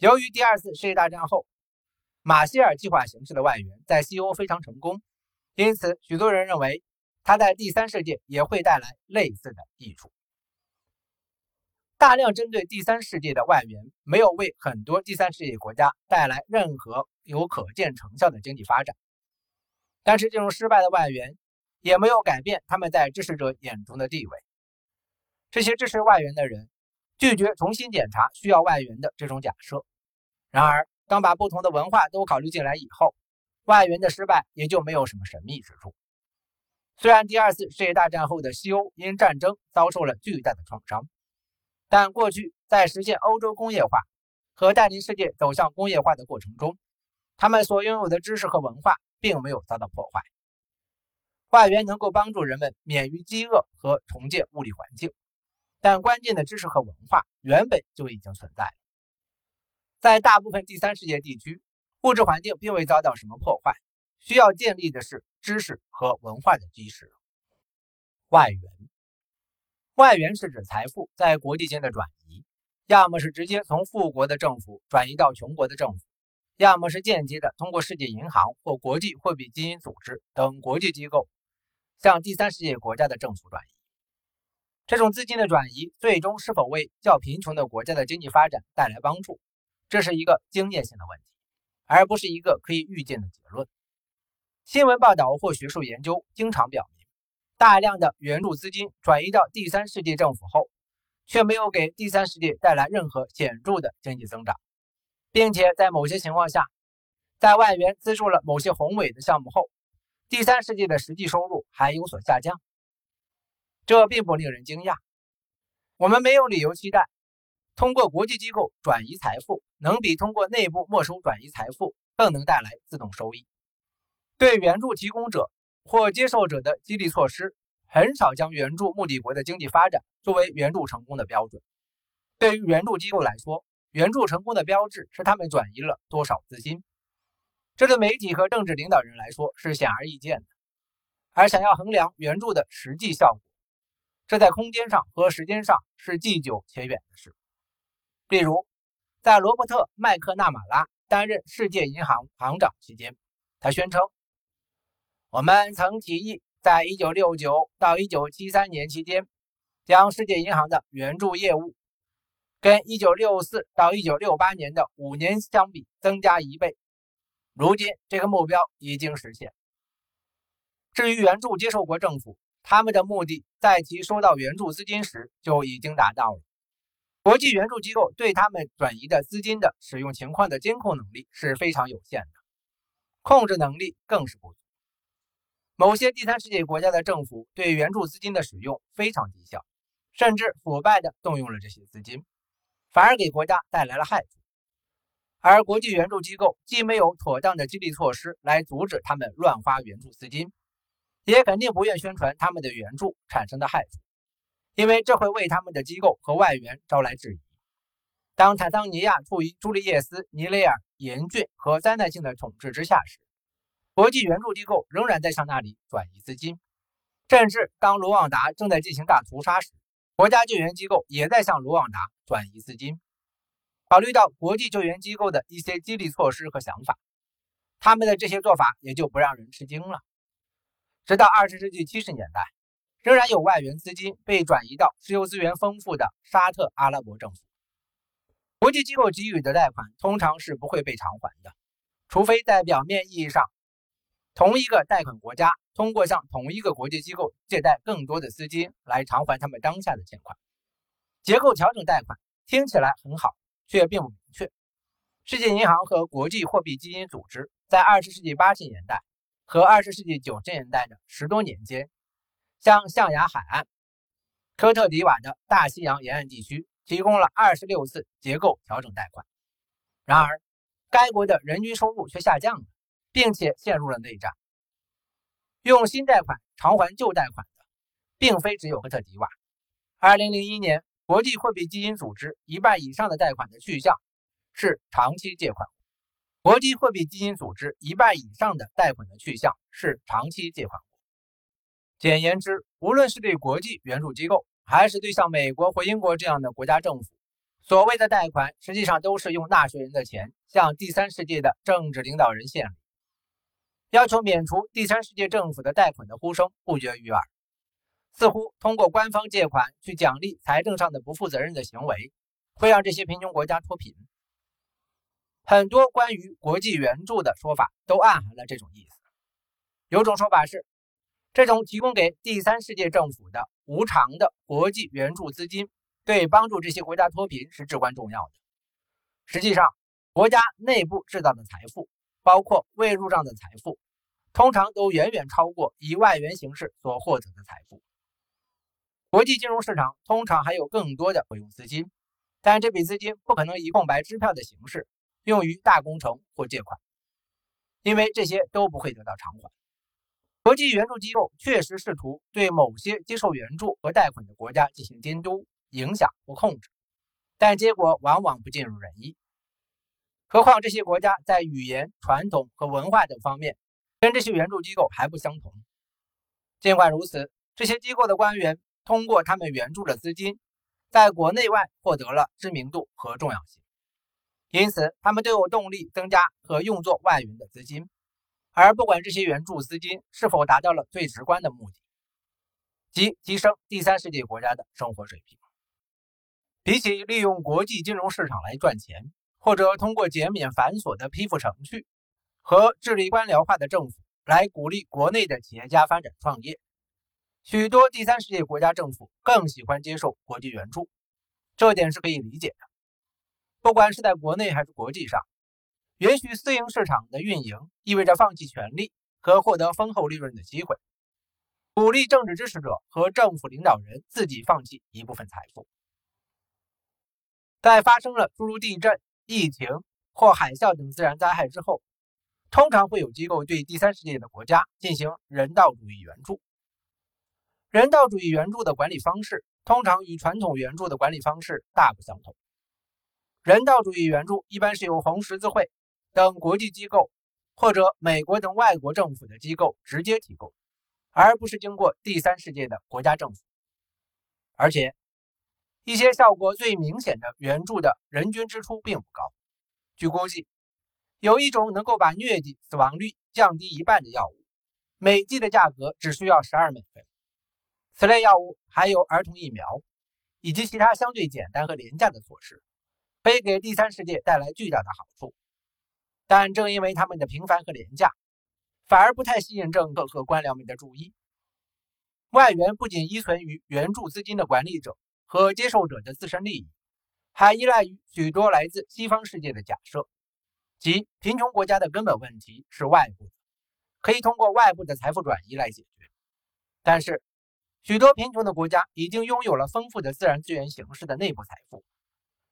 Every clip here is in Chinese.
由于第二次世界大战后马歇尔计划形式的外援在西欧非常成功，因此许多人认为他在第三世界也会带来类似的益处。大量针对第三世界的外援没有为很多第三世界国家带来任何有可见成效的经济发展，但是这种失败的外援也没有改变他们在支持者眼中的地位。这些支持外援的人拒绝重新检查需要外援的这种假设。然而，当把不同的文化都考虑进来以后，外援的失败也就没有什么神秘之处。虽然第二次世界大战后的西欧因战争遭受了巨大的创伤。但过去在实现欧洲工业化和带领世界走向工业化的过程中，他们所拥有的知识和文化并没有遭到破坏。外援能够帮助人们免于饥饿和重建物理环境，但关键的知识和文化原本就已经存在了。在大部分第三世界地区，物质环境并未遭到什么破坏，需要建立的是知识和文化的基石。外援。外援是指财富在国际间的转移，要么是直接从富国的政府转移到穷国的政府，要么是间接的通过世界银行或国际货币基金组织等国际机构向第三世界国家的政府转移。这种资金的转移最终是否为较贫穷的国家的经济发展带来帮助，这是一个经验性的问题，而不是一个可以预见的结论。新闻报道或学术研究经常表明。大量的援助资金转移到第三世界政府后，却没有给第三世界带来任何显著的经济增长，并且在某些情况下，在外援资助了某些宏伟的项目后，第三世界的实际收入还有所下降。这并不令人惊讶。我们没有理由期待通过国际机构转移财富能比通过内部没收转移财富更能带来自动收益。对援助提供者。或接受者的激励措施很少将援助目的国的经济发展作为援助成功的标准。对于援助机构来说，援助成功的标志是他们转移了多少资金。这对媒体和政治领导人来说是显而易见的。而想要衡量援助的实际效果，这在空间上和时间上是既久且远的事。例如，在罗伯特·麦克纳马拉担任世界银行行长期间，他宣称。我们曾提议，在1969到1973年期间，将世界银行的援助业务跟1964到1968年的五年相比增加一倍。如今，这个目标已经实现。至于援助接受国政府，他们的目的在其收到援助资金时就已经达到了。国际援助机构对他们转移的资金的使用情况的监控能力是非常有限的，控制能力更是不足。某些第三世界国家的政府对援助资金的使用非常低效，甚至腐败地动用了这些资金，反而给国家带来了害处。而国际援助机构既没有妥当的激励措施来阻止他们乱花援助资金，也肯定不愿宣传他们的援助产生的害处，因为这会为他们的机构和外援招来质疑。当坦桑尼亚处于朱利叶斯·尼雷尔严峻和灾难性的统治之下时，国际援助机构仍然在向那里转移资金，甚至当卢旺达正在进行大屠杀时，国家救援机构也在向卢旺达转移资金。考虑到国际救援机构的一些激励措施和想法，他们的这些做法也就不让人吃惊了。直到二十世纪七十年代，仍然有外援资金被转移到石油资源丰富的沙特阿拉伯政府。国际机构给予的贷款通常是不会被偿还的，除非在表面意义上。同一个贷款国家通过向同一个国际机构借贷更多的资金来偿还他们当下的欠款，结构调整贷款听起来很好，却并不明确。世界银行和国际货币基金组织在二十世纪八十年代和二十世纪九十年代的十多年间，向象牙海岸、科特迪瓦的大西洋沿岸地区提供了二十六次结构调整贷款。然而，该国的人均收入却下降了。并且陷入了内战。用新贷款偿还旧贷款的，并非只有科特迪瓦。2001年，国际货币基金组织一半以上的贷款的去向是长期借款。国际货币基金组织一半以上的贷款的去向是长期借款。简言之，无论是对国际援助机构，还是对像美国或英国这样的国家政府，所谓的贷款，实际上都是用纳税人的钱向第三世界的政治领导人献礼。要求免除第三世界政府的贷款的呼声不绝于耳，似乎通过官方借款去奖励财政上的不负责任的行为，会让这些贫穷国家脱贫。很多关于国际援助的说法都暗含了这种意思。有种说法是，这种提供给第三世界政府的无偿的国际援助资金，对帮助这些国家脱贫是至关重要的。实际上，国家内部制造的财富。包括未入账的财富，通常都远远超过以外援形式所获得的财富。国际金融市场通常还有更多的可用资金，但这笔资金不可能以空白支票的形式用于大工程或借款，因为这些都不会得到偿还。国际援助机构确实试图对某些接受援助和贷款的国家进行监督、影响或控制，但结果往往不尽如人意。何况这些国家在语言、传统和文化等方面，跟这些援助机构还不相同。尽管如此，这些机构的官员通过他们援助的资金，在国内外获得了知名度和重要性，因此他们都有动力增加和用作外援的资金。而不管这些援助资金是否达到了最直观的目的，即提升第三世界国家的生活水平，比起利用国际金融市场来赚钱。或者通过减免繁琐的批复程序和治理官僚化的政府来鼓励国内的企业家发展创业，许多第三世界国家政府更喜欢接受国际援助，这点是可以理解的。不管是在国内还是国际上，允许私营市场的运营意味着放弃权利和获得丰厚利润的机会，鼓励政治支持者和政府领导人自己放弃一部分财富。在发生了诸如地震。疫情或海啸等自然灾害之后，通常会有机构对第三世界的国家进行人道主义援助。人道主义援助的管理方式通常与传统援助的管理方式大不相同。人道主义援助一般是由红十字会等国际机构或者美国等外国政府的机构直接提供，而不是经过第三世界的国家政府，而且。一些效果最明显的援助的人均支出并不高。据估计，有一种能够把疟疾死亡率降低一半的药物，每剂的价格只需要十二美分。此类药物还有儿童疫苗，以及其他相对简单和廉价的措施，可以给第三世界带来巨大的好处。但正因为它们的平凡和廉价，反而不太吸引政客和官僚们的注意。外援不仅依存于援助资金的管理者。和接受者的自身利益，还依赖于许多来自西方世界的假设，即贫穷国家的根本问题是外部的，可以通过外部的财富转移来解决。但是，许多贫穷的国家已经拥有了丰富的自然资源形式的内部财富，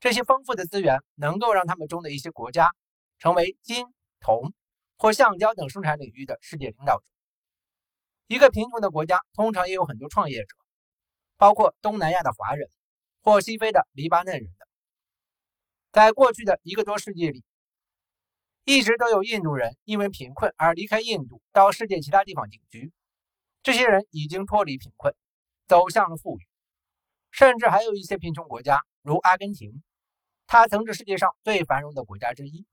这些丰富的资源能够让他们中的一些国家成为金、铜或橡胶等生产领域的世界领导者。一个贫穷的国家通常也有很多创业者。包括东南亚的华人或西非的黎巴嫩人等，在过去的一个多世纪里，一直都有印度人因为贫困而离开印度到世界其他地方定居。这些人已经脱离贫困，走向了富裕，甚至还有一些贫穷国家，如阿根廷，它曾是世界上最繁荣的国家之一。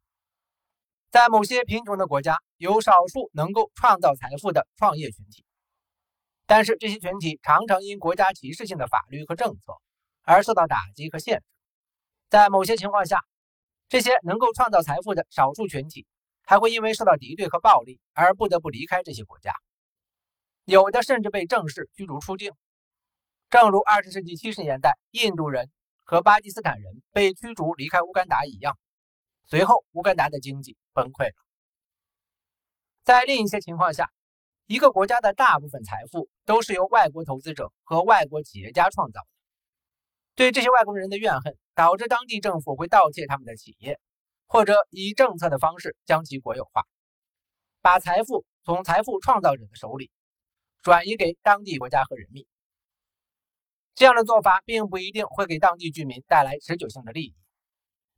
在某些贫穷的国家，有少数能够创造财富的创业群体。但是这些群体常常因国家歧视性的法律和政策而受到打击和限制。在某些情况下，这些能够创造财富的少数群体还会因为受到敌对和暴力而不得不离开这些国家，有的甚至被正式驱逐出境。正如20世纪70年代印度人和巴基斯坦人被驱逐离开乌干达一样，随后乌干达的经济崩溃了。在另一些情况下，一个国家的大部分财富都是由外国投资者和外国企业家创造的。对这些外国人的怨恨，导致当地政府会盗窃他们的企业，或者以政策的方式将其国有化，把财富从财富创造者的手里转移给当地国家和人民。这样的做法并不一定会给当地居民带来持久性的利益，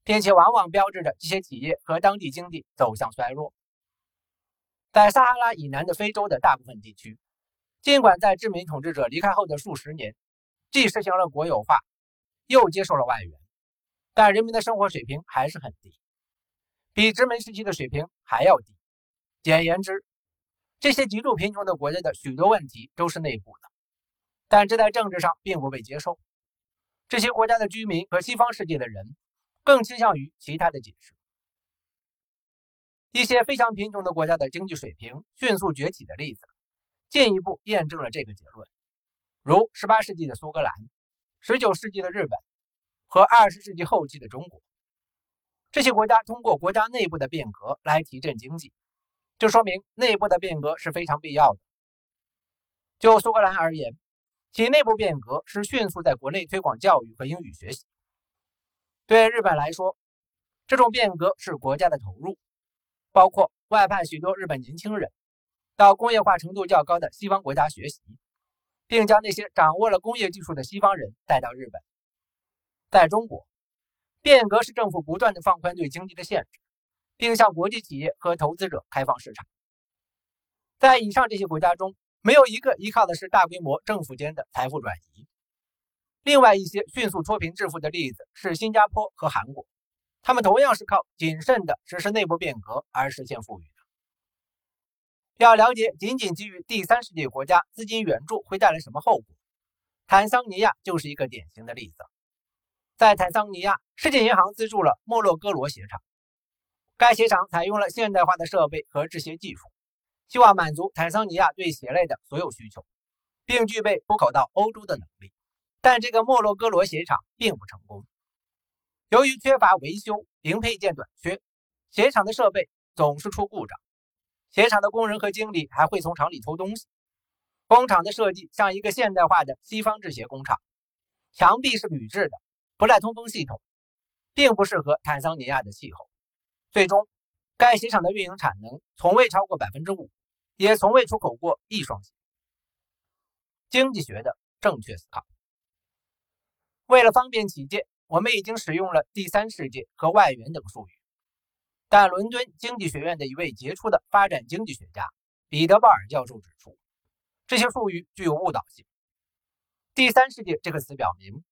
并且往往标志着这些企业和当地经济走向衰落。在撒哈拉以南的非洲的大部分地区，尽管在殖民统治者离开后的数十年，既实行了国有化，又接受了外援，但人民的生活水平还是很低，比殖民时期的水平还要低。简言之，这些极度贫穷的国家的许多问题都是内部的，但这在政治上并不被接受。这些国家的居民和西方世界的人更倾向于其他的解释。一些非常贫穷的国家的经济水平迅速崛起的例子，进一步验证了这个结论。如18世纪的苏格兰、19世纪的日本和20世纪后期的中国，这些国家通过国家内部的变革来提振经济，就说明内部的变革是非常必要的。就苏格兰而言，其内部变革是迅速在国内推广教育和英语学习。对日本来说，这种变革是国家的投入。包括外派许多日本年轻人到工业化程度较高的西方国家学习，并将那些掌握了工业技术的西方人带到日本。在中国，变革是政府不断的放宽对经济的限制，并向国际企业和投资者开放市场。在以上这些国家中，没有一个依靠的是大规模政府间的财富转移。另外一些迅速脱贫致富的例子是新加坡和韩国。他们同样是靠谨慎的实施内部变革而实现富裕的。要了解仅仅基于第三世界国家资金援助会带来什么后果，坦桑尼亚就是一个典型的例子。在坦桑尼亚，世界银行资助了莫洛哥罗鞋厂，该鞋厂采用了现代化的设备和制鞋技术，希望满足坦桑尼亚对鞋类的所有需求，并具备出口到欧洲的能力。但这个莫洛哥罗鞋厂并不成功。由于缺乏维修，零配件短缺，鞋厂的设备总是出故障。鞋厂的工人和经理还会从厂里偷东西。工厂的设计像一个现代化的西方制鞋工厂，墙壁是铝制的，不带通风系统，并不适合坦桑尼亚的气候。最终，该鞋厂的运营产能从未超过百分之五，也从未出口过一双鞋。经济学的正确思考，为了方便起见。我们已经使用了“第三世界”和“外援”等术语，但伦敦经济学院的一位杰出的发展经济学家彼得·鲍尔教授指出，这些术语具有误导性。“第三世界”这个词表明，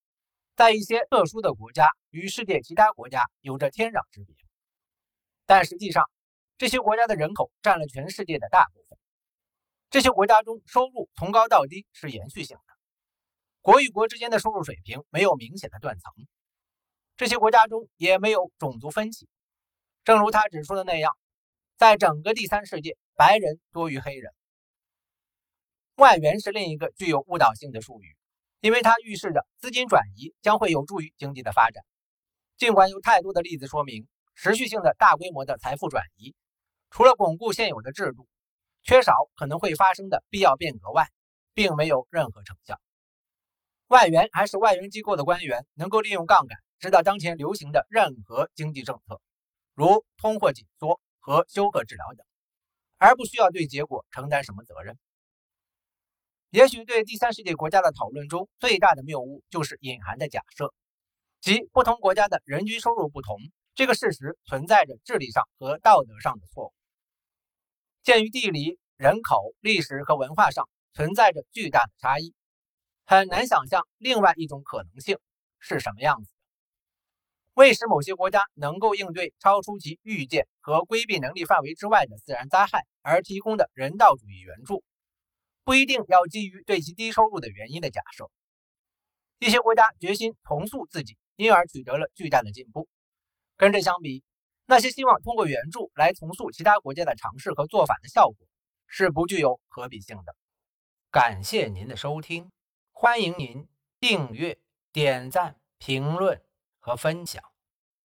在一些特殊的国家与世界其他国家有着天壤之别，但实际上，这些国家的人口占了全世界的大部分。这些国家中，收入从高到低是延续性的，国与国之间的收入水平没有明显的断层。这些国家中也没有种族分歧，正如他指出的那样，在整个第三世界，白人多于黑人。外援是另一个具有误导性的术语，因为它预示着资金转移将会有助于经济的发展。尽管有太多的例子说明，持续性的大规模的财富转移，除了巩固现有的制度，缺少可能会发生的必要变革外，并没有任何成效。外援还是外援机构的官员能够利用杠杆。指导当前流行的任何经济政策，如通货紧缩和休克治疗等，而不需要对结果承担什么责任。也许对第三世界国家的讨论中最大的谬误就是隐含的假设，即不同国家的人均收入不同这个事实存在着智力上和道德上的错误。鉴于地理、人口、历史和文化上存在着巨大的差异，很难想象另外一种可能性是什么样子的。为使某些国家能够应对超出其预见和规避能力范围之外的自然灾害而提供的人道主义援助，不一定要基于对其低收入的原因的假设。一些国家决心重塑自己，因而取得了巨大的进步。跟这相比，那些希望通过援助来重塑其他国家的尝试和做法的效果是不具有可比性的。感谢您的收听，欢迎您订阅、点赞、评论。和分享。